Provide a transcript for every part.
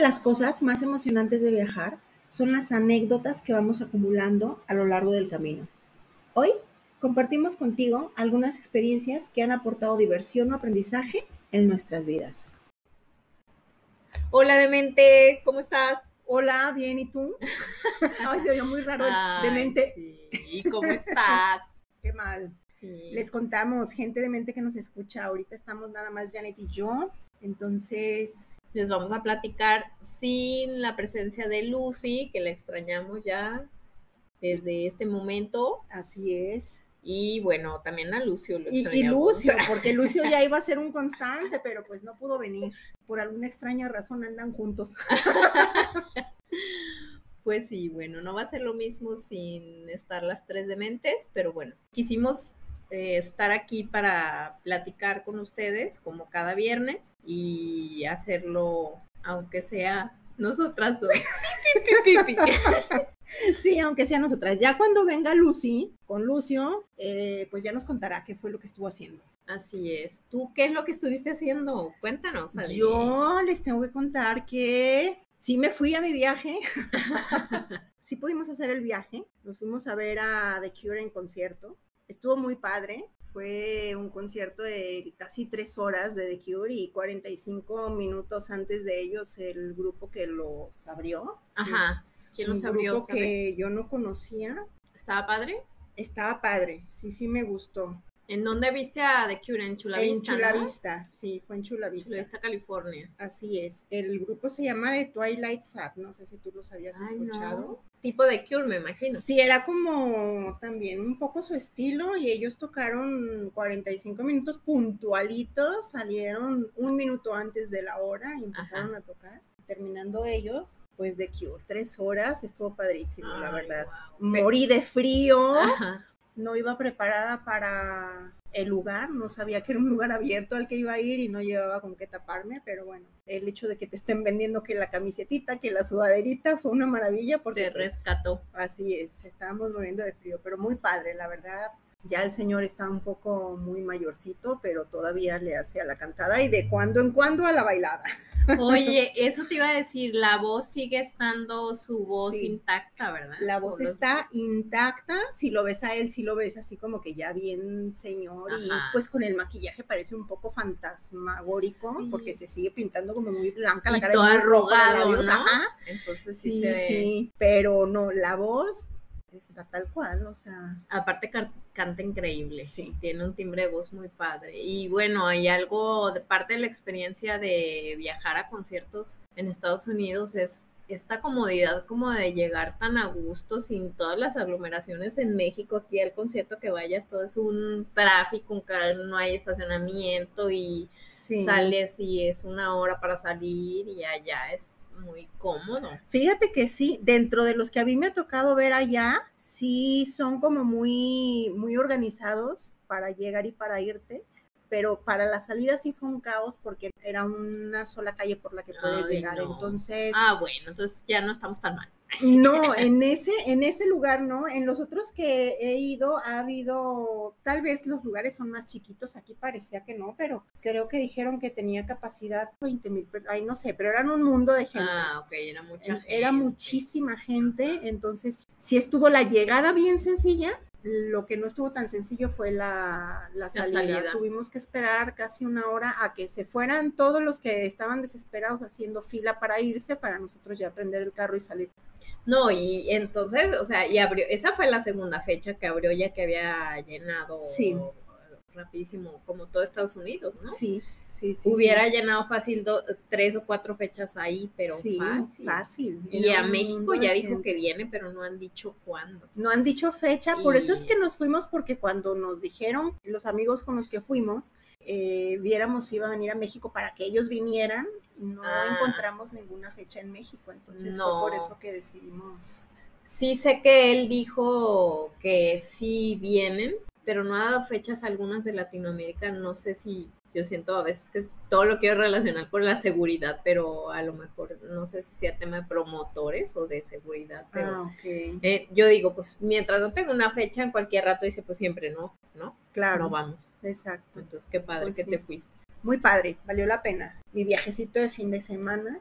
De las cosas más emocionantes de viajar son las anécdotas que vamos acumulando a lo largo del camino. Hoy compartimos contigo algunas experiencias que han aportado diversión o aprendizaje en nuestras vidas. Hola Demente, ¿cómo estás? Hola, bien, ¿y tú? Ay, se oyó muy raro Ay, demente. Sí. ¿Cómo estás? Qué mal. Sí. Les contamos, gente de mente que nos escucha, ahorita estamos nada más Janet y yo, entonces, Les vamos a platicar sin la presencia de Lucy, que la extrañamos ya desde este momento. así es. Y bueno, también a Lucio lo Y, y. Lucio, porque Lucio ya iba a ser un constante, pero pues no pudo venir. Por alguna extraña razón andan juntos. Pues sí, bueno, no va a ser lo mismo sin estar las tres dementes, pero bueno, quisimos eh, estar aquí para platicar con ustedes como cada viernes y hacerlo, aunque sea nosotras dos. Sí, aunque sea nosotras. Ya cuando venga Lucy con Lucio, eh, pues ya nos contará qué fue lo que estuvo haciendo. Así es. ¿Tú qué es lo que estuviste haciendo? Cuéntanos. Adri. Yo les tengo que contar que sí me fui a mi viaje. sí pudimos hacer el viaje. Nos fuimos a ver a The Cure en concierto. Estuvo muy padre. Fue un concierto de casi tres horas de The Cure y 45 minutos antes de ellos el grupo que los abrió. Ajá. ¿Quién los un abrió? grupo sabes? que yo no conocía. ¿Estaba padre? Estaba padre, sí, sí me gustó. ¿En dónde viste a The Cure? En Chula en Vista, Chula ¿no? Vista, sí, fue en Chula Vista. Chula Vista, California. Así es. El grupo se llama The Twilight Sad, no sé si tú los habías Ay, escuchado. no. Tipo de Cure, me imagino. Sí, era como también un poco su estilo y ellos tocaron 45 minutos puntualitos, salieron un minuto antes de la hora y empezaron a tocar. Terminando ellos, pues de Cure, tres horas, estuvo padrísimo, la verdad. Morí de frío, Ajá. No iba preparada para el lugar, no sabía que era un lugar abierto al que iba a ir y no llevaba con qué taparme, pero bueno, el hecho de que te estén vendiendo que la camisetita, que la sudaderita fue una maravilla porque Te pues, rescató. así es, estábamos muriendo de frío, pero muy padre, la verdad. Ya el señor está un poco muy mayorcito, pero todavía le hace a la cantada y de cuando en cuando a la bailada. Oye, eso te iba a decir, la voz sigue estando su voz Sí. intacta, ¿verdad? La voz Por los- está intacta, si lo ves a él, si lo ves así como que ya bien señor y pues con el maquillaje parece un poco fantasmagórico Sí. porque se sigue pintando como muy blanca la Y cara y todo arrugado, ¿no? ajá. Entonces sí, Sí, se ve. sí, pero no, la voz está tal cual, o sea, Aparte can- canta increíble. Sí. Tiene un timbre de voz muy padre. Y bueno, hay algo de parte de la experiencia de viajar a conciertos en Estados Unidos es esta comodidad como de llegar tan a gusto sin todas las aglomeraciones en México. Aquí al concierto que vayas todo es un tráfico, un car- no hay estacionamiento y sí. sales y es una hora para salir y allá es muy cómodo. Fíjate que sí, dentro de los que a mí me ha tocado ver allá, sí son como muy, muy organizados para llegar y para irte, pero para la salida sí fue un caos porque era una sola calle por la que puedes Ay, llegar. no. Entonces, Ah, bueno, entonces ya no estamos tan mal. No, en ese, en ese lugar no. En los otros que he ido ha habido, tal vez los lugares son más chiquitos, aquí parecía que no, pero creo que dijeron que tenía capacidad 20 mil, ay no sé, pero eran un mundo de gente. Ah, ok, era mucha gente. Era muchísima gente, entonces sí estuvo la llegada bien sencilla. Lo que no estuvo tan sencillo fue la, la salida. salida. Tuvimos que esperar casi una hora a que se fueran todos los que estaban desesperados haciendo fila para irse, para nosotros ya prender el carro y salir. No, y entonces, o sea, y abrió, esa fue la segunda fecha que abrió ya que había llenado Sí. Rapidísimo, como todo Estados Unidos, ¿no? Sí, sí, sí. Hubiera sí. llenado fácil do- tres o cuatro fechas ahí, pero Sí, fácil. fácil. Y a México ya dijo gente. que viene, pero no han dicho cuándo. No han dicho fecha, por eso es que nos fuimos, porque cuando nos dijeron los amigos con los que fuimos, eh, viéramos si iba a venir a México para que ellos vinieran, no Ah. encontramos ninguna fecha en México, entonces No. fue por eso que decidimos. Sí sé que él dijo que sí vienen, pero no ha dado fechas algunas de Latinoamérica. No sé si yo siento a veces que todo lo quiero relacionar con la seguridad, pero a lo mejor no sé si sea tema de promotores o de seguridad. Pero Ah, eh, yo digo, pues mientras no tenga una fecha, en cualquier rato dice, pues siempre no, ¿no? claro, No vamos. exacto. Entonces, qué padre Pues que sí. te fuiste. Muy padre, valió la pena. Mi viajecito de fin de semana,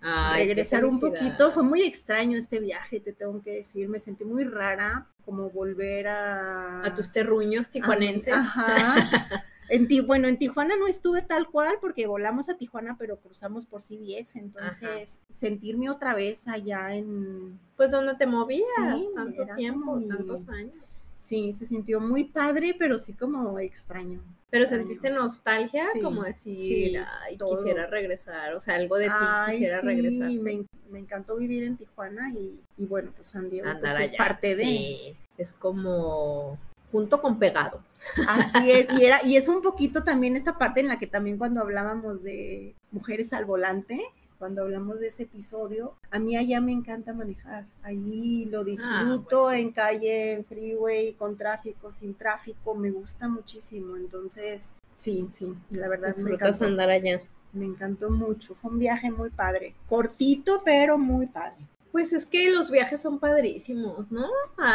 Ay, regresar un poquito, fue muy extraño este viaje, te tengo que decir, me sentí muy rara, como volver a... A tus terruños tijuanenses. Ajá. En Ti- bueno, en Tijuana no estuve tal cual porque volamos a Tijuana, pero cruzamos por CBS, entonces sentirme otra vez allá en... Pues donde te movías Sí, tanto tiempo, mi- tantos años. Sí, se sintió muy padre, pero sí como extraño. Pero extraño. sentiste nostalgia, Sí, como decir, sí, ay, todo. quisiera regresar, o sea, algo de ti Ay, quisiera sí, regresar. me, me encantó vivir en Tijuana y, y bueno, pues San Diego pues, es parte de... Es como junto con pegado. Así es, y era, y es un poquito también esta parte en la que también cuando hablábamos de mujeres al volante, cuando hablamos de ese episodio, a mí allá me encanta manejar. Ahí lo disfruto pues en calle, en freeway, con tráfico, sin tráfico, me gusta muchísimo. Entonces, sí, sí, la verdad me Disfrutas encantó, andar allá. me encantó mucho. Fue un viaje muy padre, cortito, pero muy padre. Pues es que los viajes son padrísimos, ¿no?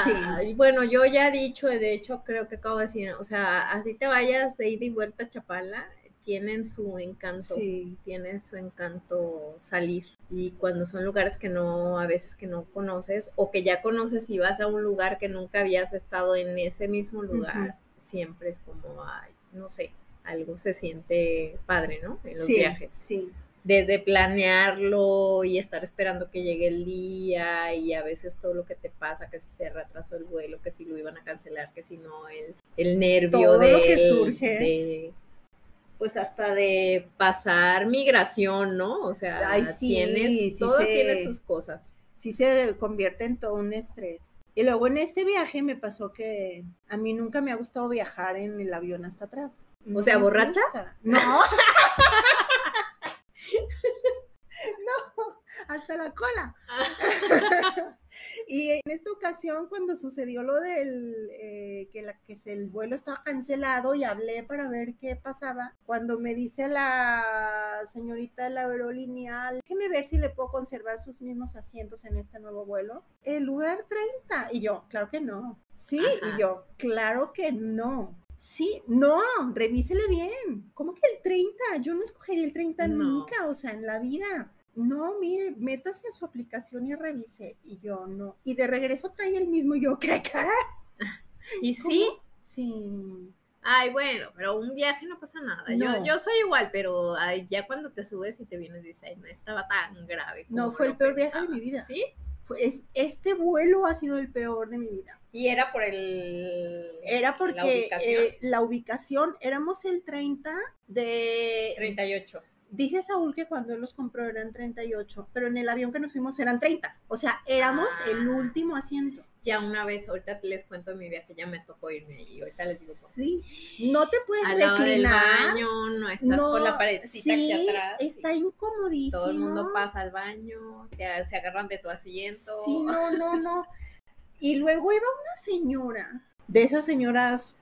Sí. Bueno, yo ya he dicho, de hecho creo que acabo de decir, o sea, así te vayas de ida y vuelta a Chapala, tienen su encanto. Sí, tiene su encanto salir y cuando son lugares que no a veces que no conoces o que ya conoces y vas a un lugar que nunca habías estado en ese mismo lugar siempre es como ay no sé algo se siente padre no en los sí, viajes sí. desde planearlo y estar esperando que llegue el día y a veces todo lo que te pasa, que si se retrasó el vuelo, que si lo iban a cancelar, que si no, el, el nervio Todo de, lo que surge. de, pues hasta de pasar migración, ¿no? O sea, Ay, sí, tienes, sí todo se- tiene sus cosas. sí se convierte en todo un estrés. Y luego en este viaje me pasó que a mí nunca me ha gustado viajar en el avión hasta atrás. No sea, ¿borracha? gusta. No. hasta la cola. y en esta ocasión, cuando sucedió lo del eh, que, la, que el vuelo estaba cancelado y hablé para ver qué pasaba, cuando me dice la señorita de la aerolínea, déjeme ver si le puedo conservar sus mismos asientos en este nuevo vuelo. El lugar 30. Y yo, claro que no. Sí, Ajá. y yo, claro que no. Sí, no, revísele bien. ¿Cómo que el 30? Yo no escogería el 30 No. nunca, o sea, en la vida. No, mire, métase a su aplicación y revise. Y yo no. Y de regreso trae el mismo. Yo, ¿qué? qué? Y sí, ¿Cómo? Sí. ay, bueno, pero un viaje no pasa nada. No. Yo, yo soy igual, pero ay, ya cuando te subes y te vienes, dices, ay, no estaba tan grave. No, fue el peor viaje de pensaba". mi vida. ¿Sí? Fue, es- este vuelo ha sido el peor de mi vida. Y era por el... Era la porque ubicación. eh, la ubicación, éramos el 30 de... 38. Dice Saúl que cuando él los compró eran 38, pero en el avión que nos fuimos eran 30. O sea, éramos el Ah. último asiento. Ya una vez, ahorita les cuento mi viaje, ya me tocó irme ahí. Ahorita les digo qué. Sí, no te puedes Al lado del reclinar. baño, no estás por la paredcita sí, aquí atrás. está incomodísimo. Todo el mundo pasa al baño, te- se agarran de tu asiento. Sí, no, no, no. Y luego iba una señora, de esas señoras,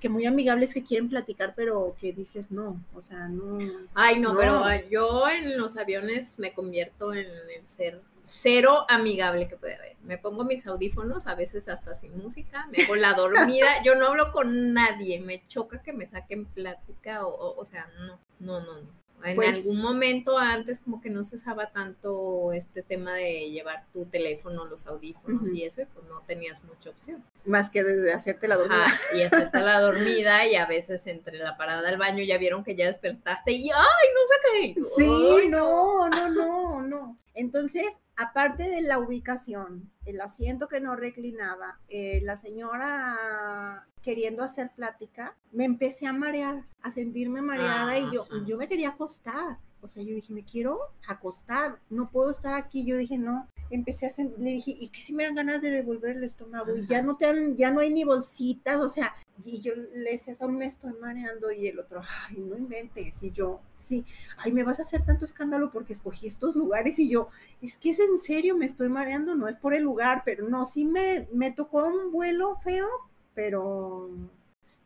que muy amigables que quieren platicar, pero que dices no, o sea, no. Ay, no, No. pero ah, yo en los aviones me convierto en el ser cero amigable que puede haber. Me pongo mis audífonos, a veces hasta sin música, me hago la dormida, yo no hablo con nadie, me choca que me saquen plática, o, o, o sea, no, no, no, no. En Pues- algún momento antes como que no se usaba tanto este tema de llevar tu teléfono, los audífonos y eso, y pues no tenías mucha opción. Más que de, hacerte la dormida. Ajá, y hacerte la dormida y a veces entre la parada del baño ya vieron que ya despertaste y ¡ay, no sé qué! Sí, no, no, no, no. Entonces, aparte de la ubicación, el asiento que no reclinaba, eh, la señora queriendo hacer plática, me empecé a marear, a sentirme mareada y yo, yo me quería acostar. O sea, yo dije, me quiero acostar, no puedo estar aquí. Yo dije, no, empecé a le dije, ¿y qué si me dan ganas de devolver el estómago? Y ya no te dan, ya no hay ni bolsitas, o sea, y yo le decía, aún me estoy mareando, y el otro, ay, no inventes, y yo, sí, ay, me vas a hacer tanto escándalo porque escogí estos lugares, y yo, es que es en serio, me estoy mareando, no es por el lugar, pero no, sí me, me tocó un vuelo feo, pero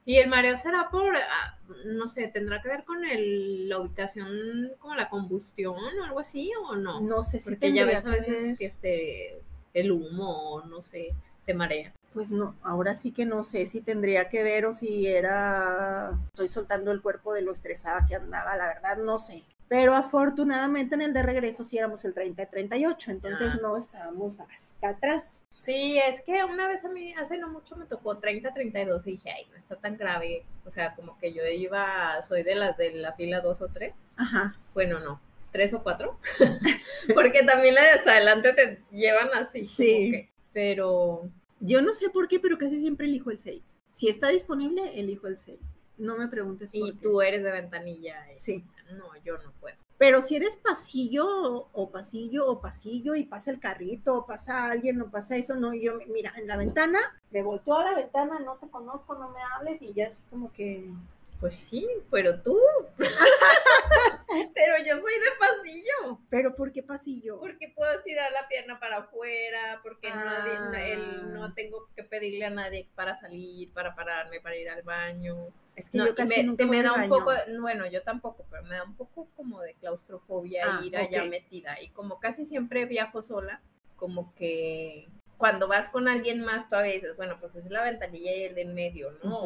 y el mareo será por, ah, no sé, tendrá que ver con el, la ubicación, como la combustión o algo así, o no? No sé si Porque ya ves a veces que este, el humo, no sé, te marea. Pues no, ahora sí que no sé si tendría que ver o si era, estoy soltando el cuerpo de lo estresada que andaba, la verdad no sé. Pero afortunadamente en el de regreso sí éramos el 30-38, entonces ah. no estábamos hasta atrás. Sí, es que una vez a mí, hace no mucho me tocó 30-32 y dije, ay, no está tan grave. O sea, como que yo iba, soy de las de la fila 2 o 3. Ajá. Bueno, no, 3 o 4. Porque también las de adelante te llevan así. Sí. pero... Yo no sé por qué, pero casi siempre elijo el 6. Si está disponible, elijo el 6. No me preguntes por y tú eres de ventanilla. Sí. No, yo no puedo. Pero si eres pasillo o pasillo o pasillo y pasa el carrito o pasa alguien o pasa eso, no, yo, mira, en la ventana, me volteo a la ventana, no te conozco, no me hables y ya así como que... Pues sí, pero tú. pero yo soy de pasillo. ¿Pero por qué pasillo? Porque puedo estirar la pierna para afuera, porque no, ah. tengo que pedirle a nadie para salir, para pararme, para ir al baño. Es que yo casi me, nunca me, da un poco, bueno, yo tampoco, pero me da un poco como de claustrofobia ah, ir allá metida. Y como casi siempre viajo sola, como que cuando vas con alguien más, todavía dices, bueno, pues es la ventanilla y el de en medio, ¿no?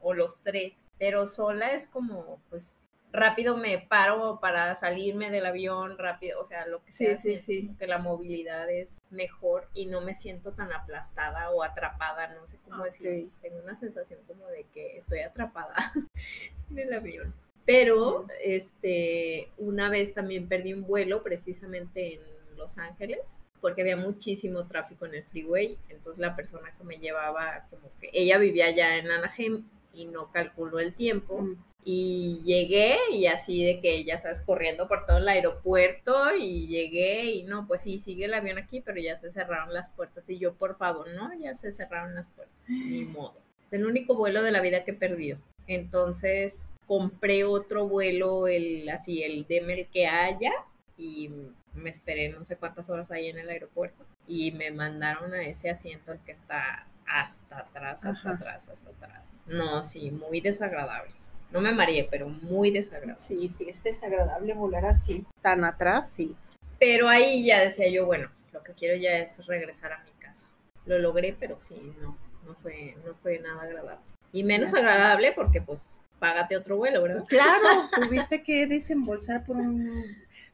o, los tres. Pero sola es como, pues, rápido me paro para salirme del avión, rápido, o sea, lo que sea, sí, sí, que la movilidad es mejor y no me siento tan aplastada o atrapada, no sé cómo decir, tengo una sensación como de que estoy atrapada en el avión. Pero, este, una vez también perdí un vuelo precisamente en Los Ángeles porque había muchísimo tráfico en el freeway, entonces la persona que me llevaba, como que ella vivía allá en Anaheim y no calculó el tiempo. Mm. Y llegué y así de que ya sabes, corriendo por todo el aeropuerto y llegué y no, pues sí, sigue el avión aquí, pero ya se cerraron las puertas. Y yo, por favor, no, ya se cerraron las puertas. Ni modo. Es el único vuelo de la vida que he perdido. Entonces compré otro vuelo, el así, el Demel que haya, y me esperé no sé cuántas horas ahí en el aeropuerto. Y me mandaron a ese asiento el que está hasta atrás, hasta atrás, hasta atrás. No, sí, muy desagradable. No me mareé, pero muy desagradable. Sí, sí, es desagradable volar así, tan atrás, sí. Pero ahí ya decía yo, bueno, lo que quiero ya es regresar a mi casa. Lo logré, pero sí, no, no fue, no fue nada agradable. Y menos agradable porque pues págate otro vuelo, ¿verdad? Claro, tuviste que desembolsar por un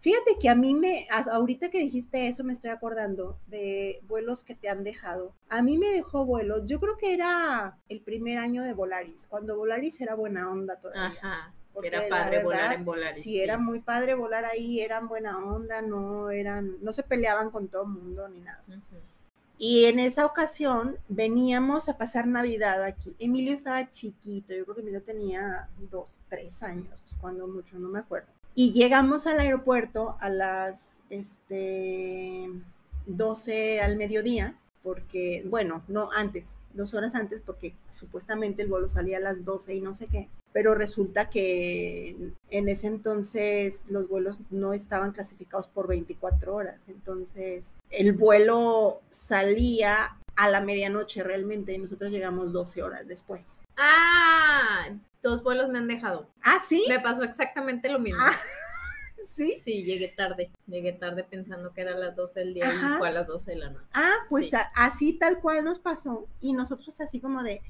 Fíjate que a mí me, ahorita que dijiste eso, me estoy acordando de vuelos que te han dejado. A mí me dejó vuelos, yo creo que era el primer año de Volaris, cuando Volaris era buena onda todavía. Ajá. era padre volar en Volaris. Sí, era muy padre volar ahí, eran buena onda, no eran, no se peleaban con todo el mundo ni nada. Y en esa ocasión veníamos a pasar Navidad aquí. Emilio estaba chiquito, yo creo que Emilio tenía dos, tres años, cuando mucho, no me acuerdo. Y llegamos al aeropuerto a las este, 12 al mediodía, porque, bueno, no antes, dos horas antes, porque supuestamente el vuelo salía a las 12 y no sé qué, pero resulta que en ese entonces los vuelos no estaban clasificados por 24 horas, entonces el vuelo salía a la medianoche realmente y nosotros llegamos 12 horas después. Ah, dos vuelos me han dejado. Ah, sí. Me pasó exactamente lo mismo. Ah, sí. Sí, llegué tarde. Llegué tarde pensando que era las 12 del día y fue a las 12 de la noche. Ah, pues así tal cual nos pasó. Y nosotros así como de,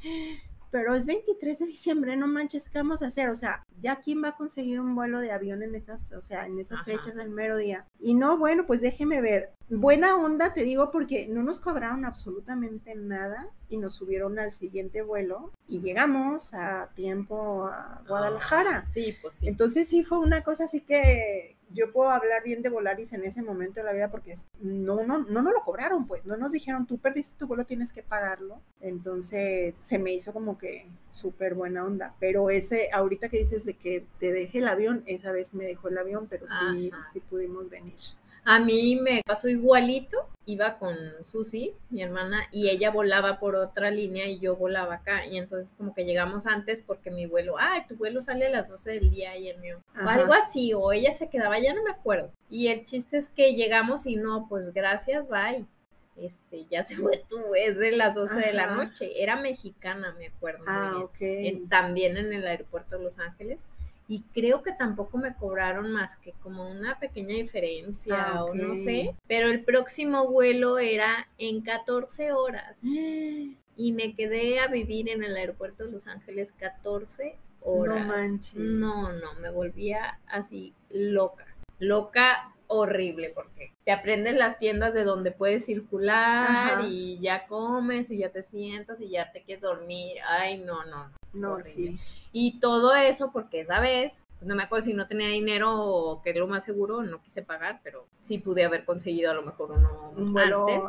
pero es 23 de diciembre, no manches, ¿qué vamos a hacer? O sea, ¿ya quién va a conseguir un vuelo de avión en esas, o sea, en esas fechas del mero día? Y no, bueno, pues déjeme ver. Buena onda, te digo, porque no nos cobraron absolutamente nada y nos subieron al siguiente vuelo y llegamos a tiempo a Guadalajara. sí, pues sí. Entonces sí fue una cosa así que yo puedo hablar bien de Volaris en ese momento de la vida porque no, no, no nos lo cobraron, pues, no nos dijeron, tú perdiste tu vuelo, tienes que pagarlo. Entonces se me hizo como que súper buena onda. Pero ese, ahorita que dices de que te dejé el avión, esa vez me dejó el avión, pero sí, sí pudimos venir. A mí me pasó igualito, iba con Susi, mi hermana, y ella volaba por otra línea y yo volaba acá. Y entonces como que llegamos antes porque mi vuelo, ay, tu vuelo sale a las 12 del día y el mío. O algo así, o ella se quedaba, ya no me acuerdo. Y el chiste es que llegamos y no, pues gracias, bye. Este, ya se fue tú, es de las 12 de la noche. Era mexicana, me acuerdo. Ah, ok. también en el aeropuerto de Los Ángeles y creo que tampoco me cobraron más que como una pequeña diferencia ah, o no sé, pero el próximo vuelo era en 14 horas y me quedé a vivir en el aeropuerto de Los Ángeles 14 horas. No manches. No, no, me volvía así loca, loca horrible porque te aprendes las tiendas de donde puedes circular y ya comes y ya te sientas y ya te quieres dormir. Ay, no, no. No, sí. Y todo eso porque esa vez, no me acuerdo si no tenía dinero o que es lo más seguro, no quise pagar, pero sí pude haber conseguido a lo mejor uno Un antes.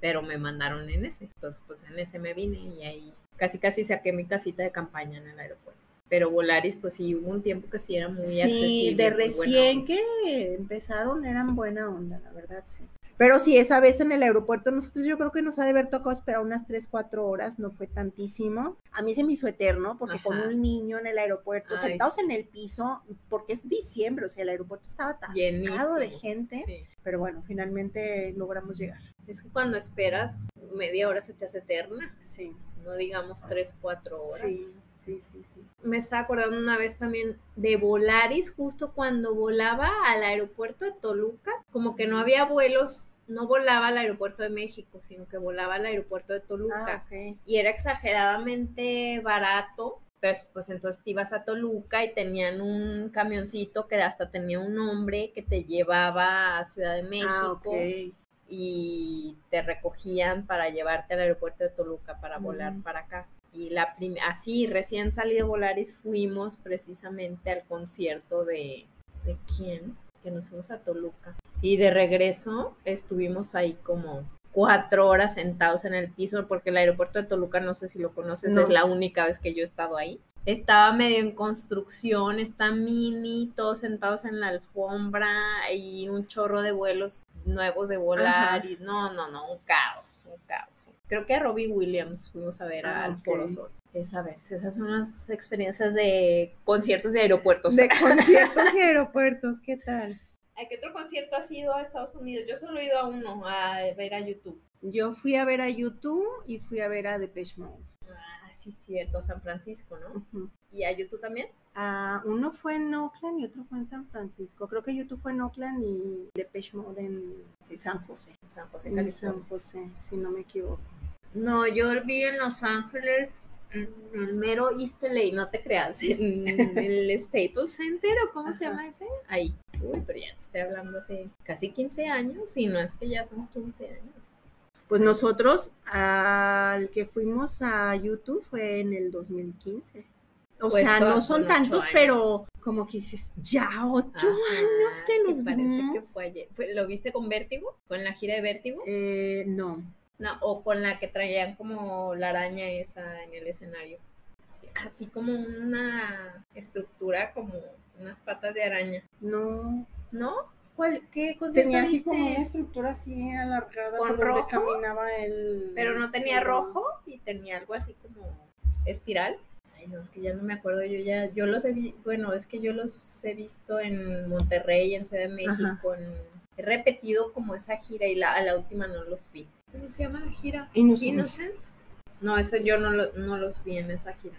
Pero me mandaron en ese. Entonces, pues en ese me vine y ahí casi casi saqué mi casita de campaña en el aeropuerto pero Volaris pues sí hubo un tiempo que sí era muy sí, de recién que empezaron eran buena onda, la verdad, sí. Pero sí, esa vez en el aeropuerto, nosotros yo creo que nos ha de haber tocado esperar unas 3, 4 horas, no fue tantísimo. A mí se me hizo eterno, porque con un niño en el aeropuerto, sentados en el piso, porque es diciembre, o sea, el aeropuerto estaba atascado de gente, pero bueno, finalmente logramos llegar. Es que cuando esperas, media hora se te hace eterna. Sí. No digamos 3, 4 horas. Sí. Sí, sí, sí. Me estaba acordando una vez también de Volaris, justo cuando volaba al aeropuerto de Toluca, como que no había vuelos, no volaba al aeropuerto de México, sino que volaba al aeropuerto de Toluca. Ah, y era exageradamente barato, pues, pues entonces te ibas a Toluca y tenían un camioncito que hasta tenía un nombre que te llevaba a Ciudad de ah, México. Y te recogían para llevarte al aeropuerto de Toluca para volar para acá. Y la así, recién salido Volaris, fuimos precisamente al concierto de, ¿de quién? Que nos fuimos a Toluca. Y de regreso estuvimos ahí como cuatro horas sentados en el piso, porque el aeropuerto de Toluca, no sé si lo conoces, es la única vez que yo he estado ahí. Estaba medio en construcción, está mini, todos sentados en la alfombra y un chorro de vuelos nuevos de volar. Y no, no, no, un caos. Creo que a Robbie Williams fuimos a ver ah, al Foro Sol. Esa vez, esas son las experiencias de conciertos y aeropuertos. De conciertos y aeropuertos, ¿qué tal? ¿A qué otro concierto has ido a Estados Unidos? Yo solo he ido a uno, a ver a YouTube. Yo fui a ver a YouTube y fui a ver a Depeche Mode. Ah, sí, cierto, San Francisco, ¿no? ¿Y a YouTube también? Ah, uno fue en Oakland y otro fue en San Francisco. Creo que YouTube fue en Oakland y Depeche Mode en San José. San José, En San José, si no me equivoco. No, yo vi en Los Ángeles, en el mero East LA, no te creas, en el Staples Center o cómo se llama ese, ahí. Uy, pero ya te estoy hablando hace casi 15 años, y no es que ya son 15 años. Pues nosotros al que fuimos a YouTube fue en el 2015. O pues sea, no son tantos, pero como que dices, ya ocho años que nos parece que fue ayer. ¿Lo viste con Vértigo? ¿Con la gira de Vértigo? Eh, no. No, o con la que traían como la araña esa en el escenario. Así como una estructura, como unas patas de araña. No. ¿No? ¿Cuál, ¿Qué Tenía así como una estructura así alargada ¿Con rojo? caminaba el... Pero no tenía rojo y tenía algo así como espiral. Ay, no, es que ya no me acuerdo, yo ya, yo los he visto, bueno, es que yo los he visto en Monterrey, en Ciudad de México, repetido como esa gira y la, a la última no los vi. ¿Cómo se llama la gira? Innocence. No, eso yo no, no los vi en esa gira.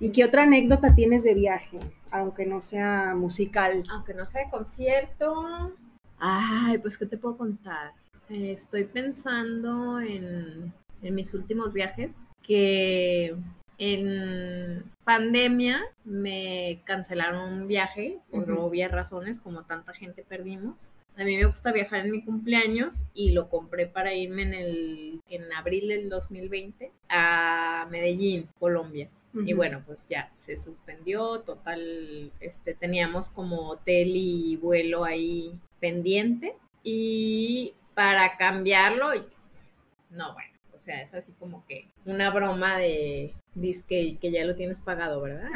¿Y qué otra anécdota tienes de viaje? Aunque no sea musical. Aunque no sea de concierto. Ay, pues, ¿qué te puedo contar? Eh, estoy pensando en, en mis últimos viajes que en pandemia me cancelaron un viaje por obvias razones, como tanta gente perdimos. A mí me gusta viajar en mi cumpleaños y lo compré para irme en el en abril del 2020 a Medellín, Colombia. Y bueno, pues ya se suspendió, total, este, teníamos como hotel y vuelo ahí pendiente. Y para cambiarlo, no, bueno, o sea, es así como que una broma de disque que ya lo tienes pagado, ¿verdad?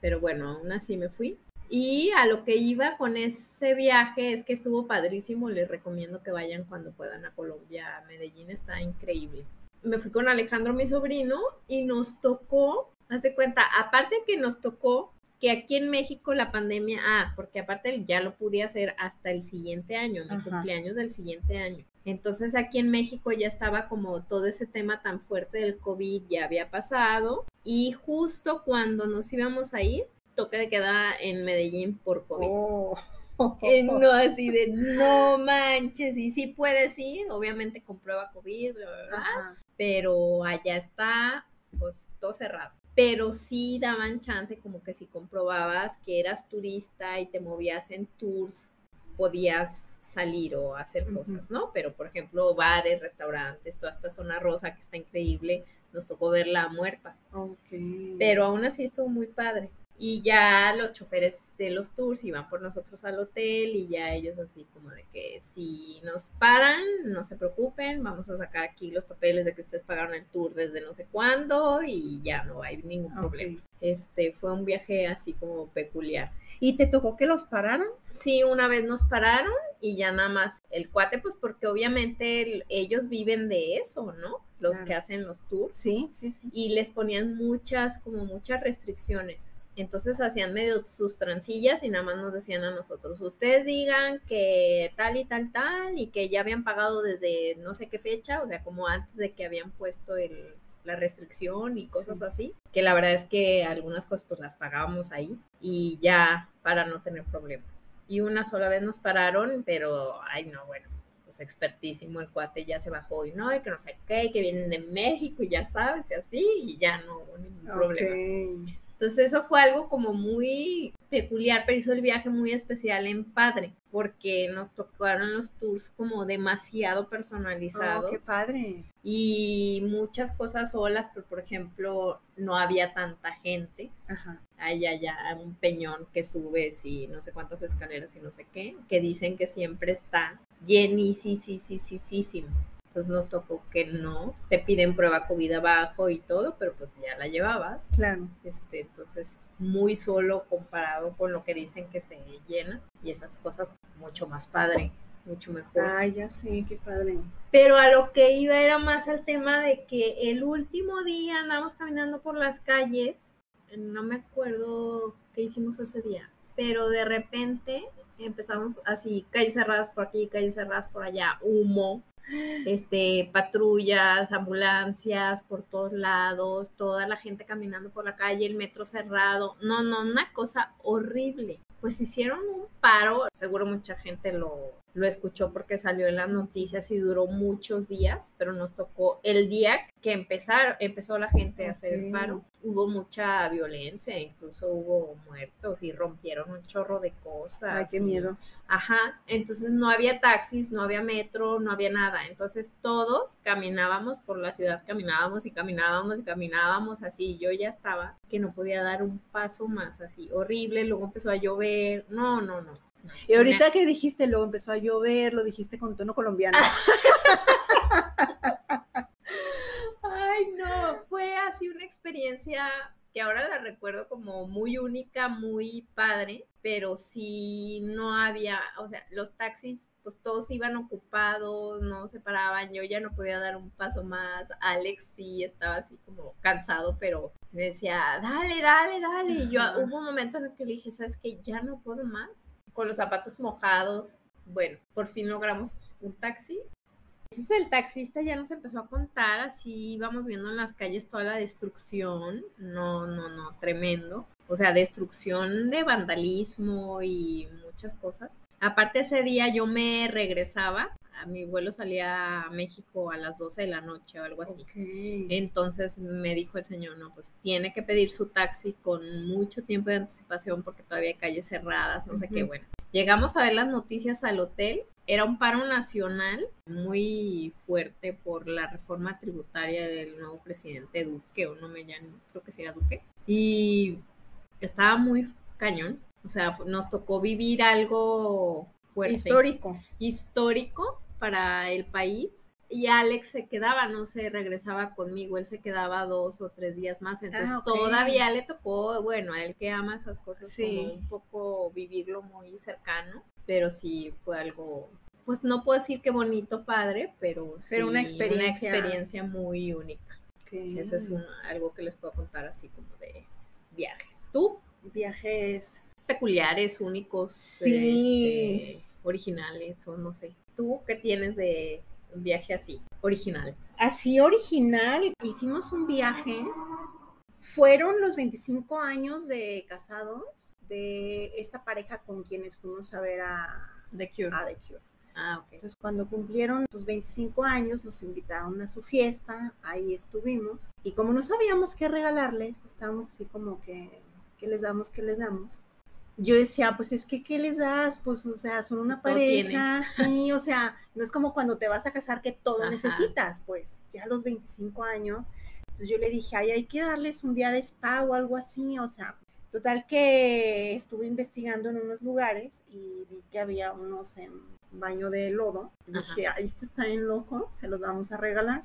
Pero bueno, aún así me fui. Y a lo que iba con ese viaje es que estuvo padrísimo. Les recomiendo que vayan cuando puedan a Colombia. Medellín está increíble. Me fui con Alejandro, mi sobrino, y nos tocó, hace cuenta, aparte que nos tocó que aquí en México la pandemia, ah, porque aparte ya lo pude hacer hasta el siguiente año, mi cumpleaños del siguiente año. Entonces aquí en México ya estaba como todo ese tema tan fuerte del COVID ya había pasado y justo cuando nos íbamos a ir, toque de queda en Medellín por COVID. Oh. no, así de no manches, y sí puedes ir, obviamente con prueba COVID, pero allá está, pues todo cerrado. Pero sí daban chance, como que si comprobabas que eras turista y te movías en tours, podías salir o hacer cosas, ¿no? Pero, por ejemplo, bares, restaurantes, toda esta zona rosa que está increíble, nos tocó verla muerta. Pero aún así estuvo muy padre. Y ya los choferes de los tours iban por nosotros al hotel y ya ellos así como de que si nos paran, no se preocupen, vamos a sacar aquí los papeles de que ustedes pagaron el tour desde no sé cuándo y ya no hay ningún problema. Este fue un viaje así como peculiar. ¿Y te tocó que los pararan? Sí, una vez nos pararon y ya nada más el cuate, pues porque obviamente ellos viven de eso, ¿no? Los que hacen los tours. Sí, sí, sí. Y les ponían muchas, como muchas restricciones entonces hacían medio sus trancillas y nada más nos decían a nosotros, ustedes digan que tal y tal, tal, y que ya habían pagado desde no sé qué fecha, o sea, como antes de que habían puesto el, la restricción y cosas así, que la verdad es que algunas cosas pues las pagábamos ahí y ya para no tener problemas. Y una sola vez nos pararon, pero, ay no, bueno, pues expertísimo el cuate ya se bajó y no, y que no sé qué, que vienen de México y ya sabes, y así, y ya no hubo ningún problema. Entonces eso fue algo como muy peculiar, pero hizo el viaje muy especial en Padre, porque nos tocaron los tours como demasiado personalizados. Oh, qué padre. Y muchas cosas solas, pero por ejemplo, no había tanta gente. Ajá. Hay allá un peñón que subes y no sé cuántas escaleras y no sé qué, que dicen que siempre está llenísimo. Entonces nos tocó que no, te piden prueba COVID abajo y todo, pero pues ya la llevabas. Claro. Este, entonces, muy solo comparado con lo que dicen que se llena y esas cosas mucho más padre, mucho mejor. Ay, ya sé, qué padre. Pero a lo que iba era más al tema de que el último día andamos caminando por las calles, no me acuerdo qué hicimos ese día, pero de repente empezamos así, calles cerradas por aquí, calles cerradas por allá, humo, este, patrullas, ambulancias por todos lados, toda la gente caminando por la calle, el metro cerrado. No, no, una cosa horrible. Pues hicieron un paro, seguro mucha gente lo, lo escuchó porque salió en las noticias y duró muchos días, pero nos tocó el día que empezar, empezó la gente a hacer el paro. Hubo mucha violencia, incluso hubo muertos y rompieron un chorro de cosas. Ay, qué miedo. Ajá, entonces no había taxis, no había metro, no había nada. Entonces todos caminábamos por la ciudad, caminábamos y caminábamos y caminábamos así. Yo ya estaba que no podía dar un paso más así, horrible. Luego empezó a llover. No, no, no. Y ahorita que dijiste, luego empezó a llover, lo dijiste con tono colombiano. Ay, no, fue así una experiencia que ahora la recuerdo como muy única, muy padre, pero sí no había, o sea, los taxis, pues todos iban ocupados, no se paraban, yo ya no podía dar un paso más, Alex sí estaba así como cansado, pero me decía, dale, dale, dale, y yo hubo un momento en el que le dije, ¿sabes qué? Ya no puedo más, con los zapatos mojados. Bueno, por fin logramos un taxi. Entonces el taxista ya nos empezó a contar, así íbamos viendo en las calles toda la destrucción, no, no, no, tremendo. O sea, destrucción de vandalismo y muchas cosas. Aparte ese día yo me regresaba a mi vuelo salía a México a las 12 de la noche o algo así. Entonces me dijo el señor, no, pues tiene que pedir su taxi con mucho tiempo de anticipación porque todavía hay calles cerradas, no sé qué, bueno. llegamos a ver las noticias al hotel. Era un paro nacional muy fuerte por la reforma tributaria del nuevo presidente Duque, o no me llaman, creo que sea Duque. Y estaba muy cañón. O sea, nos tocó vivir algo fuerte. Histórico. Histórico para el país. Y Alex se quedaba, no se regresaba conmigo, él se quedaba dos o tres días más, entonces Ah, ok. todavía le tocó, bueno, a él que ama esas cosas, Sí. como un poco vivirlo muy cercano, pero sí fue algo, pues no puedo decir que bonito, padre, pero, sí Pero una experiencia. una experiencia muy única. Eso es un- algo que les puedo contar así como de viajes. ¿Tú? Viajes. Peculiares, únicos, Sí. este, originales o no sé. ¿Tú qué tienes de un viaje así, original? Así original. Hicimos un viaje. Fueron los 25 años de casados de esta pareja con quienes fuimos a ver a, The Cure. a The Cure. Ah, ok. Entonces, cuando cumplieron sus 25 años, nos invitaron a su fiesta, ahí estuvimos. Y como no sabíamos qué regalarles, estábamos así como que, ¿qué les damos? ¿Qué les damos? Yo decía, pues es que, ¿qué les das? Pues, o sea, son una pareja, sí, o sea, no es como cuando te vas a casar que todo Ajá. necesitas, pues, ya a los 25 años. Entonces yo le dije, ay, hay que darles un día de spa o algo así, o sea, total que estuve investigando en unos lugares y vi que había unos en baño de lodo. Dije, ay, esto está bien loco, se los vamos a regalar.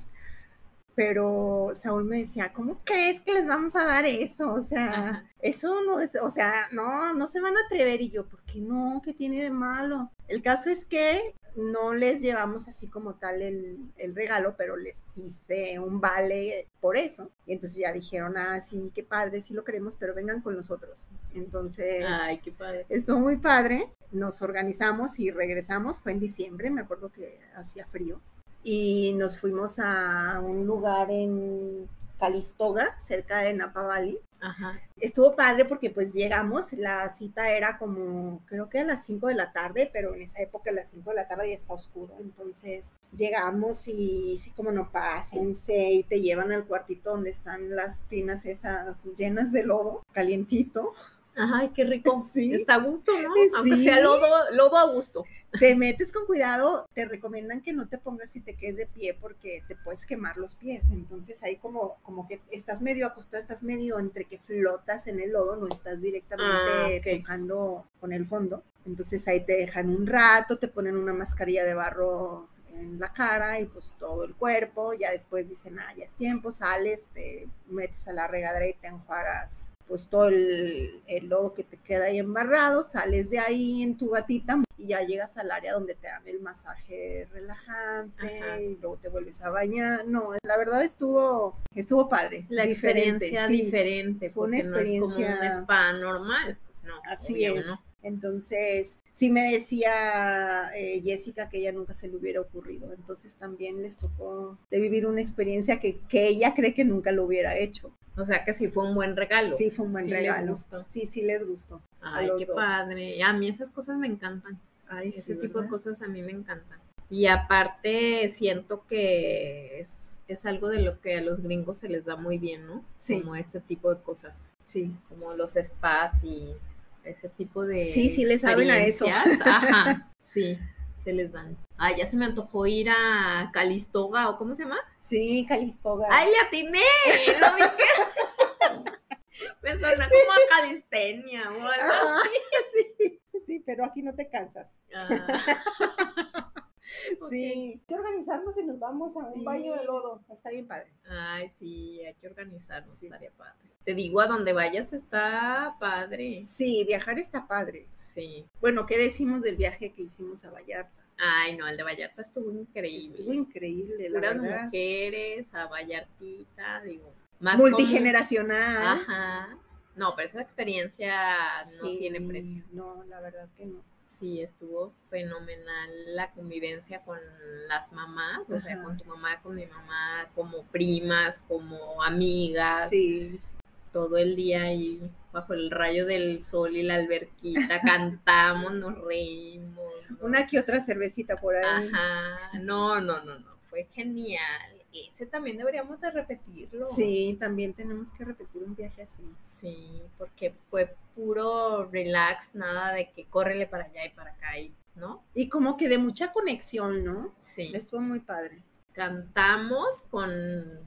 Pero Saúl me decía, ¿cómo crees que les vamos a dar eso? O sea, Ajá. eso no es, o sea, no, no se van a atrever. Y yo, ¿por qué no? ¿Qué tiene de malo? El caso es que no les llevamos así como tal el, el regalo, pero les hice un vale por eso. Y entonces ya dijeron, ah, sí, qué padre, sí lo queremos, pero vengan con nosotros. Entonces, Ay, qué padre. estuvo muy padre. Nos organizamos y regresamos. Fue en diciembre, me acuerdo que hacía frío. Y nos fuimos a un lugar en Calistoga, cerca de Napa Valley. Ajá. Estuvo padre porque pues llegamos, la cita era como, creo que a las 5 de la tarde, pero en esa época a las 5 de la tarde ya está oscuro. Entonces llegamos y sí como no pásense y te llevan al cuartito donde están las tinas esas llenas de lodo, calientito. Ay, qué rico. Sí. Está a gusto, ¿no? Sí. Aunque sea lodo, lodo a gusto. te metes con cuidado, te recomiendan que no te pongas y te quedes de pie porque te puedes quemar los pies. Entonces ahí como, como que estás medio acostado, estás medio entre que flotas en el lodo, no estás directamente Ah, tocando con el fondo. Entonces ahí te dejan un rato, te ponen una mascarilla de barro en la cara y pues todo el cuerpo. Ya después dicen, ah, ya es tiempo, sales, te metes a la regadera y te enjuagas pues todo el, el lodo que te queda ahí embarrado, sales de ahí en tu batita y ya llegas al área donde te dan el masaje relajante Ajá. y luego te vuelves a bañar. No, la verdad estuvo, estuvo padre. La diferente, experiencia sí. diferente, Fue una porque no es como experiencia- un spa normal. Pues no. Así obvio, es. ¿no? Entonces, sí me decía eh, Jessica que ella nunca se le hubiera ocurrido. Entonces también les tocó de vivir una experiencia que, que ella cree que nunca lo hubiera hecho. O sea que sí fue un buen regalo. Sí, fue un buen Sí les regalo. gustó. Sí, sí les gustó. Ay, qué dos. padre. A mí esas cosas me encantan. Ay, Ese sí, tipo de cosas a mí me encantan. Y aparte siento que es, es algo de lo que a los gringos se les da muy bien, ¿no? Sí. Como este tipo de cosas, Sí. como los spas y ese tipo de Sí, sí le saben a eso. Ajá, sí, se les dan. Ay, ya se me antojó ir a Calistoga, ¿o cómo se llama? Sí, Calistoga. ¡Ay, le atiné! ¿Lo dije? Me suena como a calistenia o algo así. sí, sí, pero aquí no te cansas. Ah. Sí, hay que organizarnos y nos vamos a un Sí. baño de lodo. Está bien padre. Ay, sí, hay que organizarnos, Sí. estaría padre. Te digo, a donde vayas está padre. Sí, viajar está padre. Sí. Bueno, ¿qué decimos del viaje que hicimos a Vallarta? Ay, no, el de Vallarta estuvo increíble. Estuvo increíble, la Puras verdad. mujeres, a Vallartita, digo. Más Multigeneracional. como- Ajá. No, pero esa experiencia no Sí, tiene precio. No, la verdad que no. Sí, estuvo fenomenal la convivencia con las mamás, o sea, con tu mamá, con mi mamá, como primas, como amigas. Sí, todo el día ahí bajo el rayo del sol y la alberquita, cantamos, nos reímos. ¿no? una que otra cervecita por ahí. Ajá, no, no, no, no. fue genial. Ese también deberíamos de repetirlo. Sí, también tenemos que repetir un viaje así. Sí, porque fue puro relax, nada de que córrele para allá y para acá, y, ¿no? Y como que de mucha conexión, ¿no? Sí. Estuvo muy padre. Cantamos con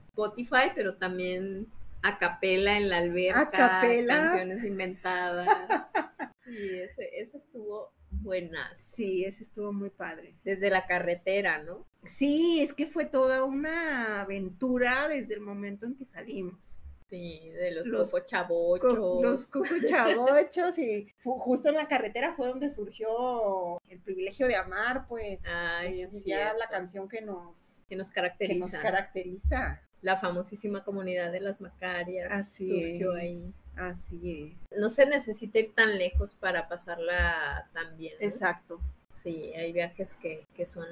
Spotify, pero también a capela en la alberca, A capela. canciones inventadas. y ese, ese estuvo buenas. Sí, ese estuvo muy padre. Desde la carretera, ¿no? Sí, es que fue toda una aventura desde el momento en que salimos. Sí, de los, Los cocochabochos. Co- los cucuchavochos y justo en la carretera fue donde surgió el privilegio de amar, pues, Ay, que es ya la canción que nos, que nos que caracterizan. nos caracteriza. la famosísima comunidad de las Macarias Así surgió es, ahí. así es. No se necesita ir tan lejos para pasarla tan bien. ¿no? Exacto. Sí, hay viajes que, que son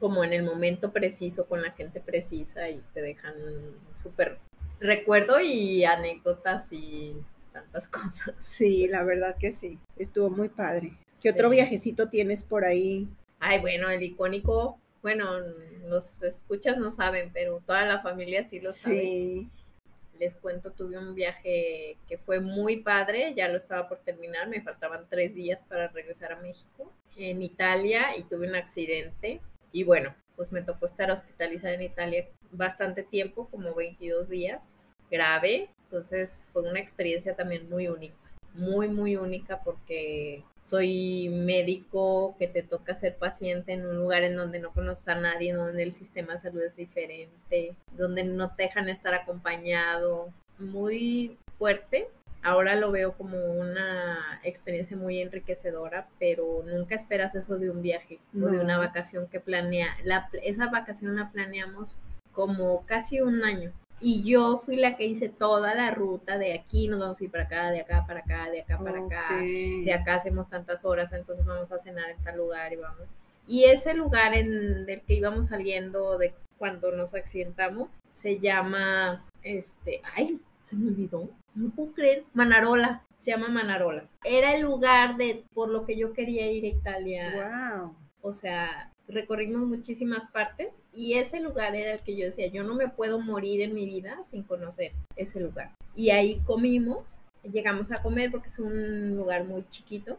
como en el momento preciso, con la gente precisa y te dejan súper recuerdo y anécdotas y tantas cosas. Sí, la verdad que sí. Estuvo muy padre. ¿Qué otro Sí. viajecito tienes por ahí? Ay, bueno, el icónico, bueno, los escuchas no saben, pero toda la familia sí lo sabe. Les cuento, tuve un viaje que fue muy padre, ya lo estaba por terminar, me faltaban tres días para regresar a México, en Italia, y tuve un accidente. Y bueno, pues me tocó estar hospitalizada en Italia bastante tiempo, como 22 días, grave. Entonces fue una experiencia también muy única, muy, muy única porque soy médico, que te toca ser paciente en un lugar en donde no conoces a nadie, en donde el sistema de salud es diferente, donde no te dejan estar acompañado, muy fuerte. Ahora lo veo como una experiencia muy enriquecedora, pero nunca esperas eso de un viaje o de una vacación que planea. La, esa vacación la planeamos como casi un año. Y yo fui la que hice toda la ruta de aquí nos vamos a ir para acá, de acá para acá, de acá para acá de acá hacemos tantas horas, entonces vamos a cenar en tal lugar y vamos. Y ese lugar en del que íbamos saliendo de cuando nos accidentamos se llama, este, ay, se me olvidó, no lo puedo creer, Manarola, se llama Manarola. Era el lugar de por lo que yo quería ir a Italia. Wow. O sea, recorrimos muchísimas partes y ese lugar era el que yo decía, yo no me puedo morir en mi vida sin conocer ese lugar. Y ahí comimos, llegamos a comer porque es un lugar muy chiquito.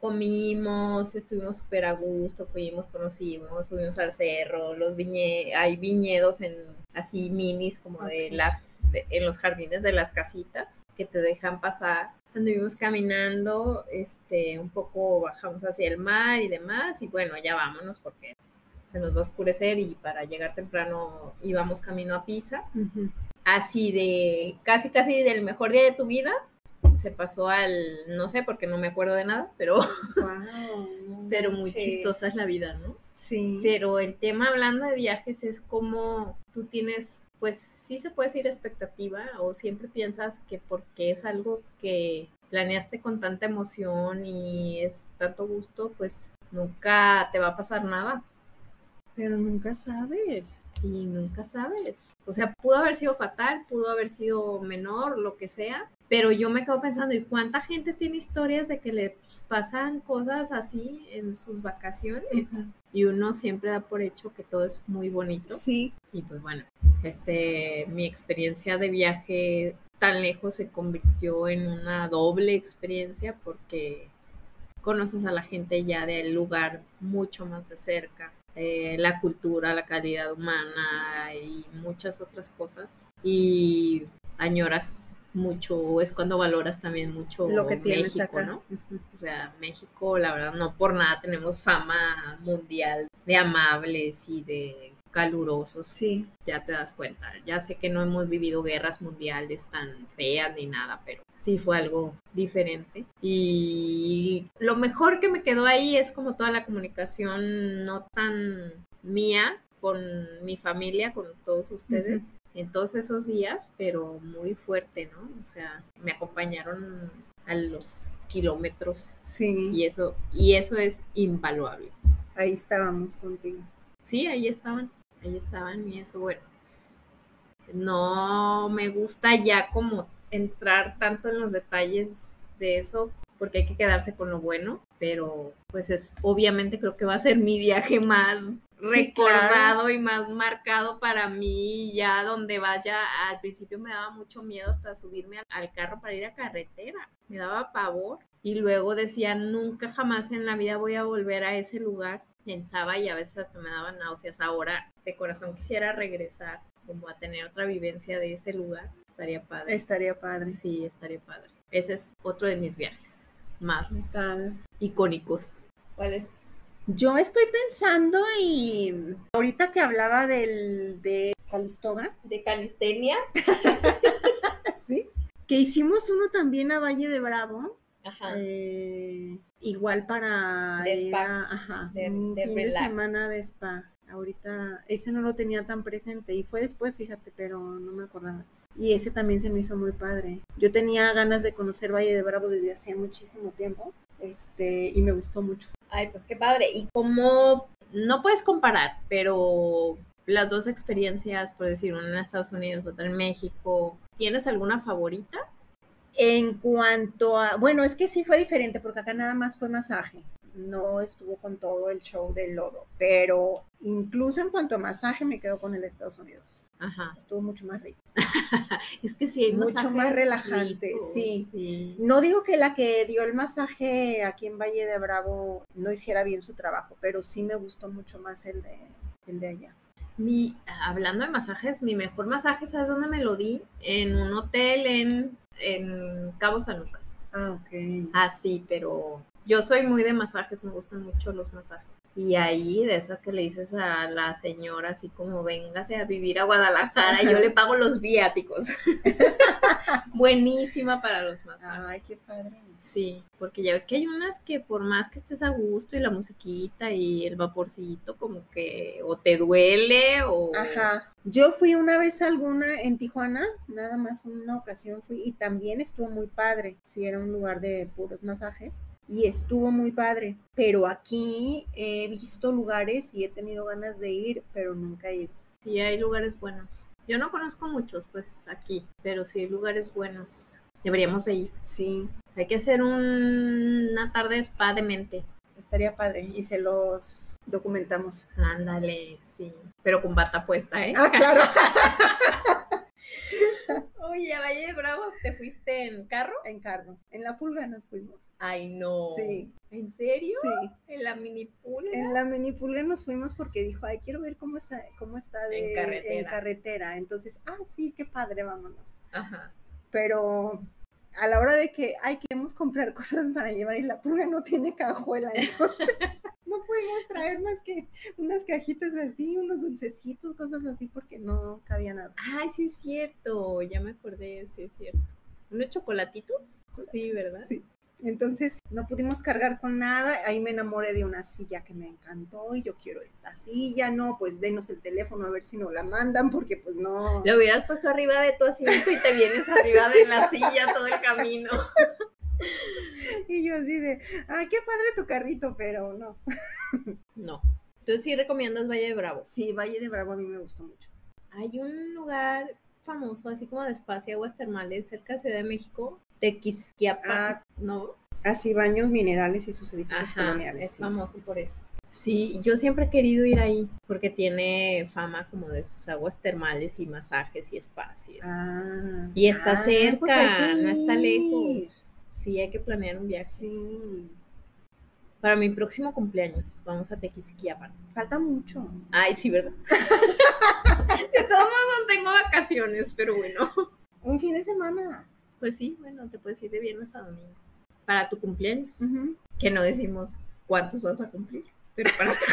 Comimos, estuvimos súper a gusto, fuimos, conocimos, subimos al cerro, los viñe hay viñedos en así minis como de Ok. De- en los jardines de las casitas que te dejan pasar. Anduvimos caminando, este, un poco bajamos hacia el mar y demás, y bueno, ya vámonos porque se nos va a oscurecer y para llegar temprano íbamos camino a Pisa. Así de casi casi del mejor día de tu vida se pasó al no sé porque no me acuerdo de nada, pero no pero muy chistosa es la vida, ¿no? Sí. Pero el tema hablando de viajes es como tú tienes, pues sí se puede decir expectativa o siempre piensas que porque es algo que planeaste con tanta emoción y es tanto gusto, pues nunca te va a pasar nada Pero nunca sabes. y nunca sabes. O sea, pudo haber sido fatal, pudo haber sido menor, lo que sea, pero yo me quedo pensando, ¿y cuánta gente tiene historias de que le pasan cosas así en sus vacaciones? Ujú. Y uno siempre da por hecho que todo es muy bonito. Sí. Y pues bueno, este, mi experiencia de viaje tan lejos se convirtió en una doble experiencia porque conoces a la gente ya del lugar mucho más de cerca, eh, la cultura, la calidad humana y muchas otras cosas. Y añoras mucho, es cuando valoras también mucho Lo que tienes México, acá. ¿no? O sea, México, la verdad, no por nada tenemos fama mundial de amables y de calurosos. Sí. Ya te das cuenta. Ya sé que no hemos vivido guerras mundiales tan feas ni nada, pero sí fue algo diferente. Y lo mejor que me quedó ahí es como toda la comunicación no tan mía con mi familia, con todos ustedes. En todos esos días, pero muy fuerte, ¿no? O sea, me acompañaron a los kilómetros Sí. y eso, y eso es invaluable. Ahí estábamos contigo. Sí, ahí estaban, ahí estaban y eso, bueno. No me gusta ya como entrar tanto en los detalles de eso, porque hay que quedarse con lo bueno, pero pues es obviamente creo que va a ser mi viaje más Sí, claro. recordado y más marcado para mí, ya donde vaya, al principio me daba mucho miedo hasta subirme al, al carro para ir a carretera, me daba pavor y luego decía, nunca jamás en la vida voy a volver a ese lugar, pensaba y a veces hasta me daban náuseas, ahora de corazón quisiera regresar como a tener otra vivencia de ese lugar, estaría padre. Estaría padre. Sí, estaría padre. Ese es otro de mis viajes más icónicos. ¿Cuál es? Yo estoy pensando y ahorita que hablaba del de Calistoga, ¿De calistenia? ¿sí? Que hicimos uno también a Valle de Bravo. Ajá. eh, igual para De spa, ajá, de- un de fin relax. de semana de spa. Ahorita ese no lo tenía tan presente y fue después, fíjate, pero no me acordaba. Y ese también se me hizo muy padre. Yo tenía ganas de conocer Valle de Bravo desde hacía muchísimo tiempo. Este, y me gustó mucho. Ay, pues qué padre. Y como no puedes comparar, pero las dos experiencias, por decir, una en Estados Unidos, otra en México, ¿tienes alguna favorita? En cuanto a, bueno, es que sí fue diferente porque acá nada más fue masaje, no estuvo con todo el show del lodo, pero incluso en cuanto a masaje me quedo con el de Estados Unidos. Ajá. Estuvo mucho más rico. Es que sí, hay Mucho más relajante, ricos, sí. sí. No digo que la que dio el masaje aquí en Valle de Bravo no hiciera bien su trabajo, pero sí me gustó mucho más el de, el de allá. Mi, hablando de masajes, mi mejor masaje, ¿sabes dónde me lo di? En un hotel en, en Cabo San Lucas. Ah, ok. Ah, sí, pero yo soy muy de masajes, me gustan mucho los masajes. Y ahí, de eso que le dices a la señora, así como véngase a vivir a Guadalajara, yo le pago los viáticos. Buenísima para los masajes. Ay, qué padre. Sí, porque ya ves que hay unas que por más que estés a gusto y la musiquita y el vaporcito, como que o te duele o... Ajá. Yo fui una vez a alguna en Tijuana, nada más una ocasión fui y también estuvo muy padre. Sí, era un lugar de puros masajes y estuvo muy padre. Pero aquí he visto lugares y he tenido ganas de ir, pero nunca he ido. Sí, hay lugares buenos. Yo no conozco muchos, pues aquí, pero sí hay lugares buenos. Deberíamos de ir. Sí, Hay que hacer un- una tarde de spa de mente. estaría padre y se los documentamos. Ándale, sí. Pero con bata puesta, ¿eh? Ah, claro. Oye, a Valle de Bravo, ¿te fuiste en carro? en carro. En la pulga nos fuimos. Ay, no. Sí, ¿En serio? sí. ¿En la mini pool? En la mini pulga nos fuimos porque dijo, ay, quiero ver cómo está, cómo está de, En carretera. en carretera. Entonces, ah, sí, qué padre, vámonos. Ajá. pero a la hora de que hay queremos comprar cosas para llevar y la pulga no tiene cajuela, entonces no pudimos traer más que unas cajitas así, unos dulcecitos, cosas así, porque no cabía nada. Ay, sí es cierto. Ya me acordé, sí es cierto. ¿Unos chocolatitos? Sí, ¿verdad? Sí. Entonces no pudimos cargar con nada, ahí me enamoré de una silla que me encantó y yo quiero esta silla, no, pues denos el teléfono a ver si nos la mandan porque pues no. Lo hubieras puesto arriba de tu asiento y te vienes arriba de la silla todo el camino. Y yo así de, ay, qué padre tu carrito, pero no. No. Entonces sí recomiendas Valle de Bravo. Sí, Valle de Bravo a mí me gustó mucho. Hay un lugar famoso, así como de espacio, aguas termales, cerca de Ciudad de México, Tequisquiapan, Ah, ¿no? Así baños minerales y sus edificios Ajá, coloniales. es sí. famoso por eso. Sí, yo siempre he querido ir ahí porque tiene fama como de sus aguas termales y masajes y espacios. Ah, y está ah, cerca, pues que no está lejos. Sí, hay que planear un viaje. Sí, Para mi próximo cumpleaños, vamos a Tequisquiapan. falta mucho. Ay, sí, ¿verdad? de todos modos no tengo vacaciones, pero bueno. Un fin de semana. Pues sí, bueno, te puedes ir de viernes a domingo. Para tu cumpleaños. Que no decimos cuántos vas a cumplir, pero para tu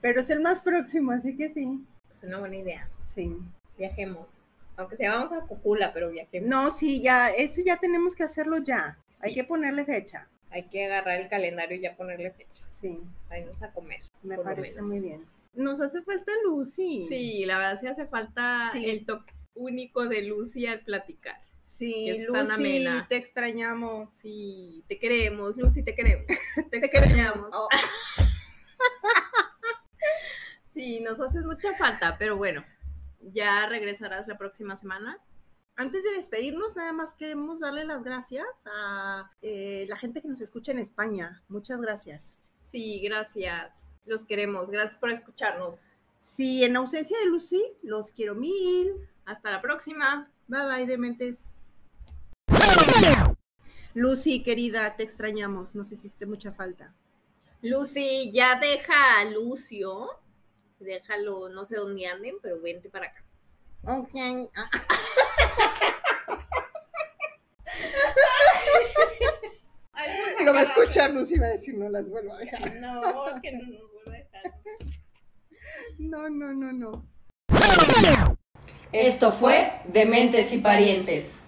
Pero es el más próximo, así que sí. Es una buena idea. Sí. Viajemos. Aunque sea vamos a Cocula, pero viajemos. No, sí, ya, eso ya tenemos que hacerlo ya. Hay que ponerle fecha. Hay que agarrar el calendario y ya ponerle fecha. Sí, Para irnos a comer. me parece muy bien. Nos hace falta Lucy. Sí, la verdad sí hace falta Sí. el toque único de Lucy al platicar. Sí, Es tan Lucy, amena. te extrañamos. Sí, te queremos, Lucy, te queremos. Te, Te extrañamos. Oh, Sí, nos haces mucha falta, pero bueno, ya regresarás la próxima semana. Antes de despedirnos, nada más queremos darle las gracias a eh, la gente que nos escucha en España. Muchas gracias. Sí, gracias. Los queremos. Gracias por escucharnos. Sí, en ausencia de Lucy, los quiero mil. Hasta la próxima. Bye bye, dementes. Lucy, querida, te extrañamos. Nos hiciste mucha falta. Lucy, ya deja a Lucio. Déjalo, no sé dónde anden, pero vente para acá. Ok. Lo va a escuchar Lucy y va a decir, no las vuelvo a dejar. No, que no No, no, no, no. Esto fue Dementes y Parientes.